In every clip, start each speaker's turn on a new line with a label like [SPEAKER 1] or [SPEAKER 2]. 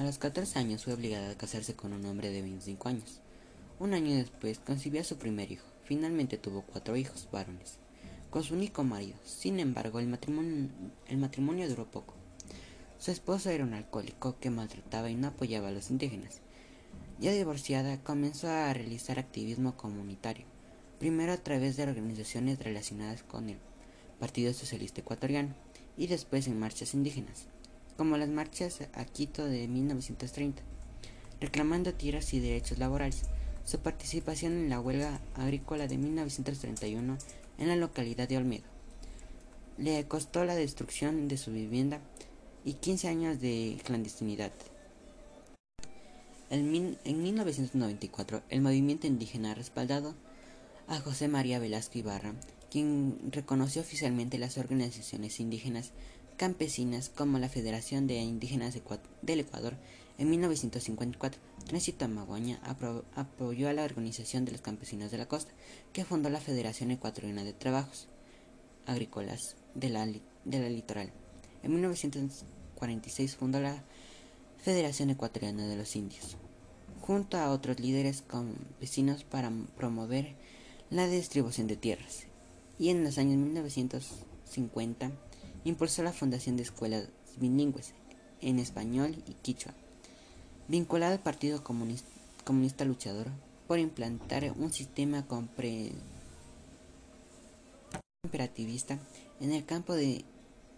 [SPEAKER 1] A los 14 años fue obligada a casarse con un hombre de 25 años. Un año después concibió a su primer hijo. Finalmente tuvo cuatro hijos varones con su único marido. Sin embargo, el matrimonio, duró poco. Su esposo era un alcohólico que maltrataba y no apoyaba a los indígenas. Ya divorciada, comenzó a realizar activismo comunitario, primero a través de organizaciones relacionadas con el Partido Socialista Ecuatoriano y después en marchas indígenas, como las marchas a Quito de 1930, reclamando tierras y derechos laborales. Su participación en la huelga agrícola de 1931 en la localidad de Olmedo le costó la destrucción de su vivienda y 15 años de clandestinidad. En, 1994, el movimiento indígena respaldado a José María Velasco Ibarra, quien reconoció oficialmente las organizaciones indígenas campesinas como la Federación de Indígenas del Ecuador en 1954. Tránsito Maguaña apoyó a la Organización de los Campesinos de la Costa, que fundó la Federación Ecuatoriana de Trabajos Agrícolas de la, de la Litoral. En 1946 fundó la Federación Ecuatoriana de los Indios, junto a otros líderes campesinos para promover la distribución de tierras. Y en los años 1950 impulsó la fundación de escuelas bilingües en español y quichua, vinculada al Partido Comunista, Luchador por implantar un sistema comparativista en el campo de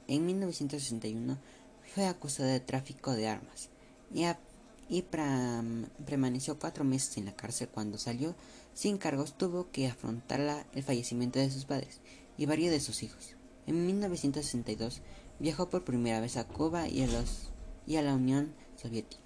[SPEAKER 1] en 1961 fue acusada de tráfico de armas y permaneció cuatro meses en la cárcel cuando salió sin cargos tuvo que afrontar el fallecimiento de sus padres y varios de sus hijos. En 1962 viajó por primera vez a Cuba y a, los, y a la Unión Soviética.